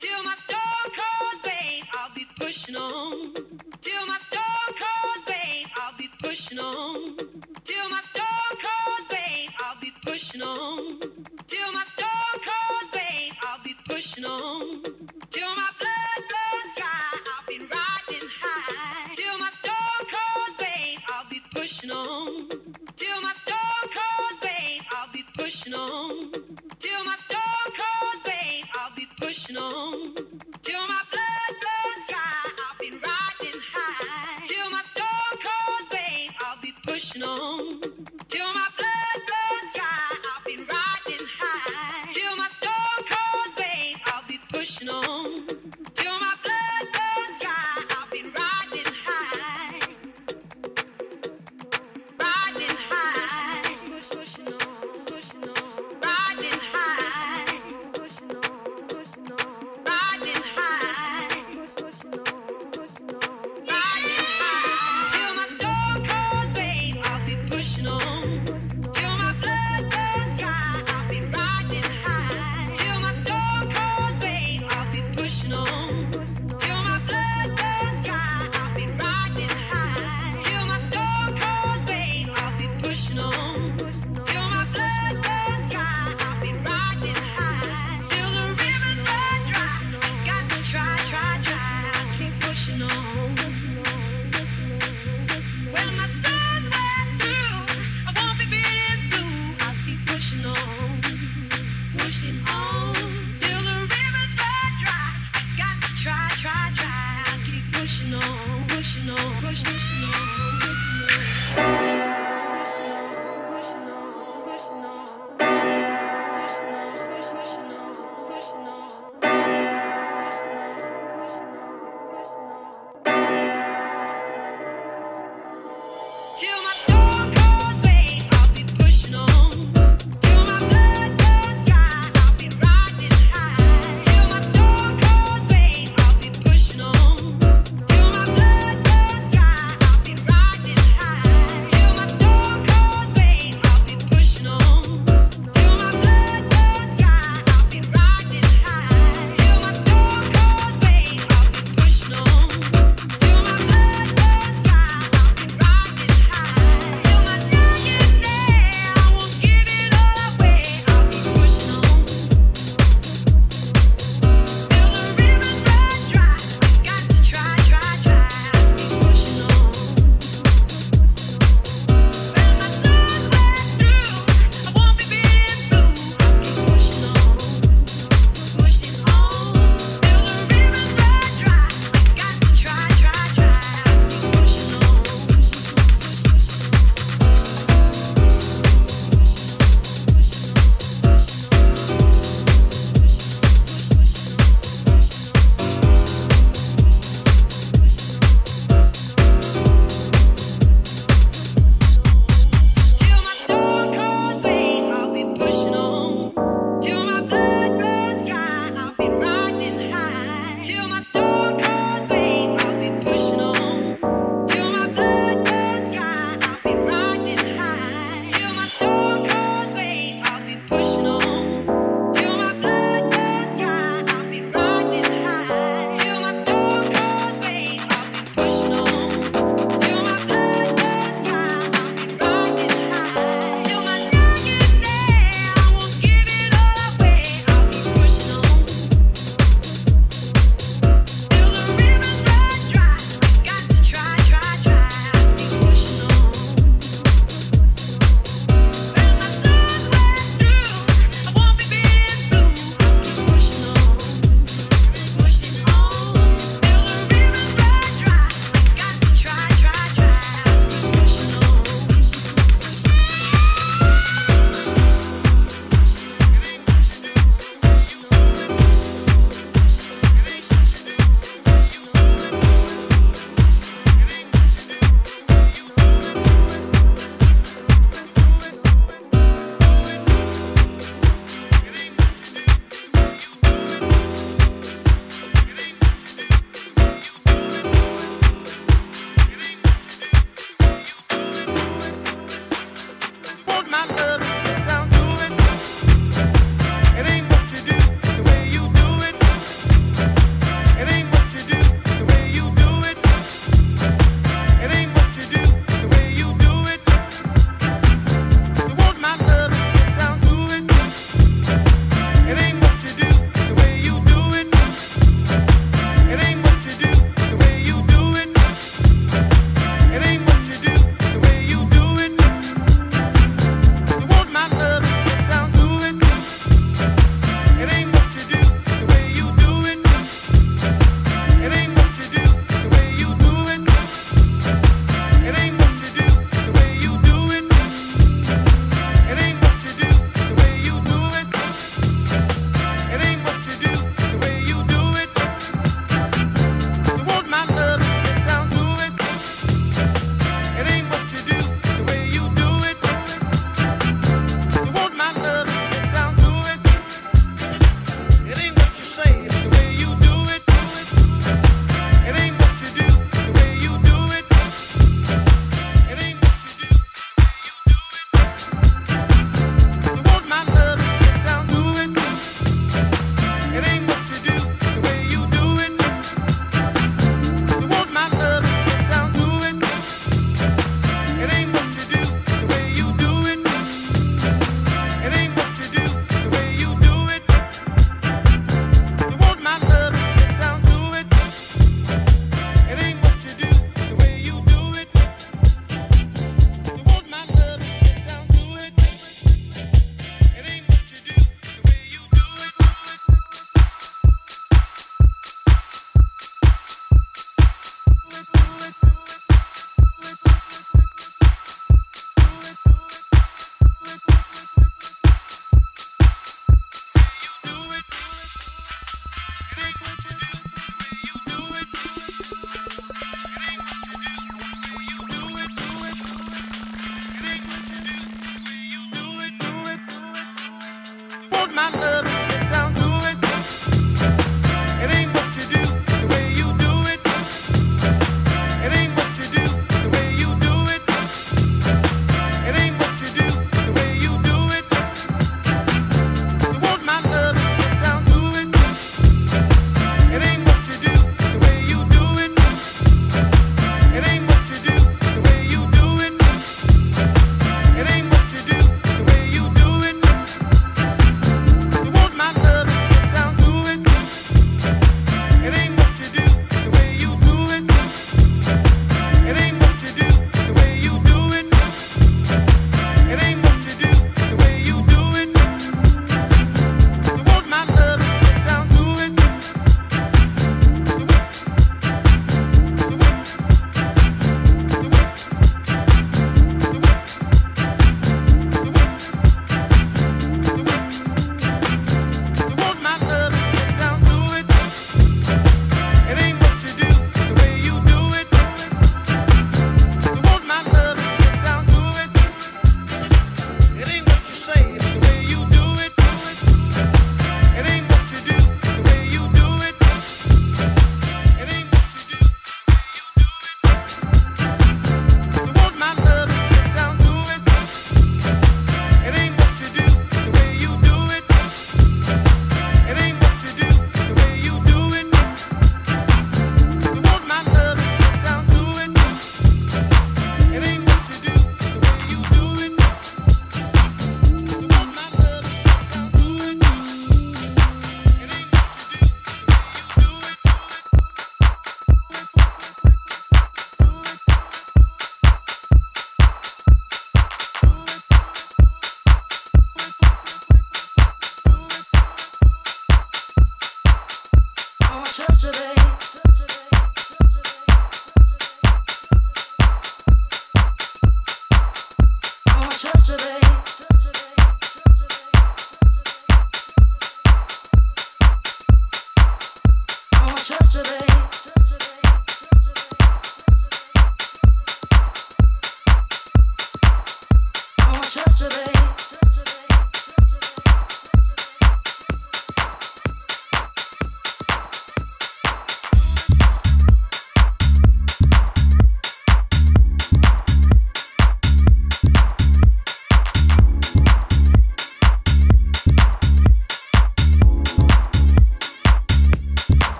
Till my stone cold babe, I'll be pushing on. Till my stone cold babe, I'll be pushing on. Till my stone cold babe, I'll be pushing on. Till my stone cold babe, I'll be pushing on. Till my blood runs dry, I've been riding high. Till my stone cold babe, I'll be pushing on. Till my stone cold babe, I'll be pushing on. Till my stone pushing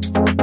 You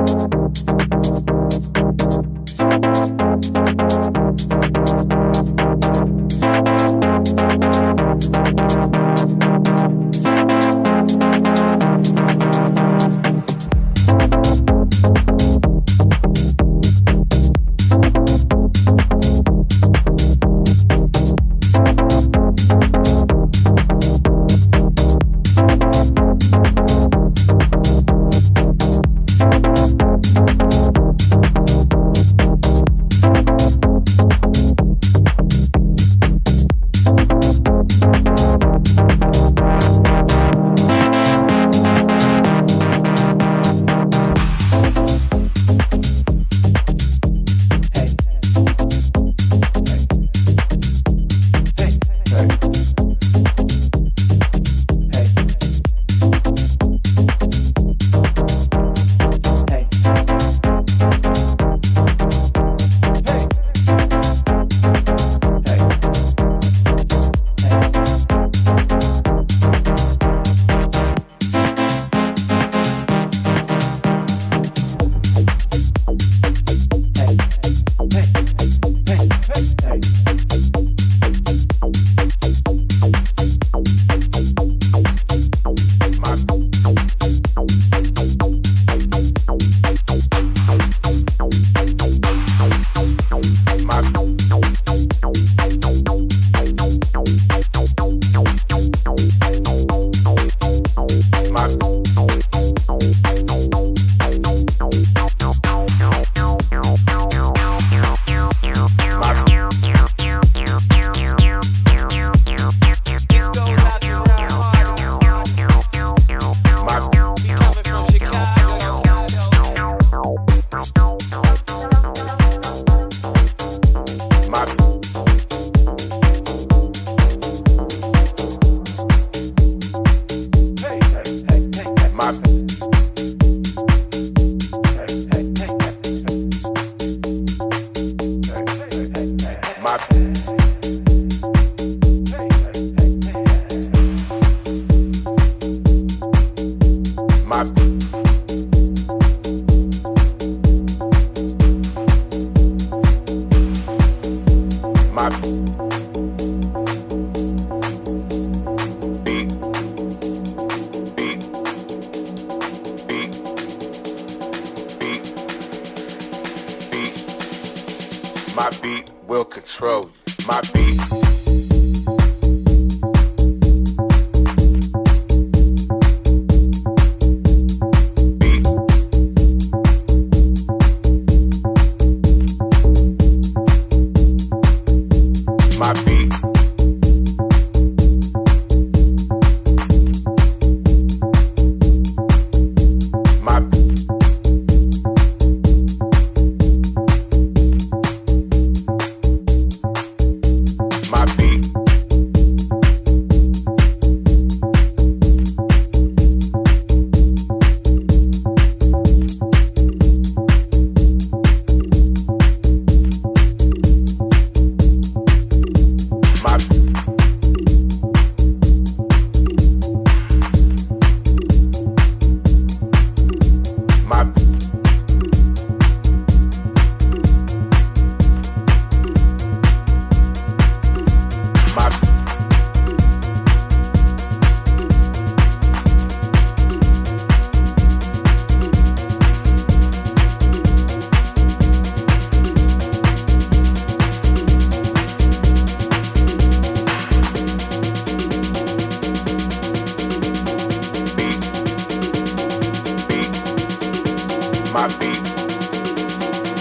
my beat,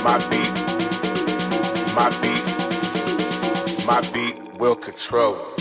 my beat, my beat, my beat will control.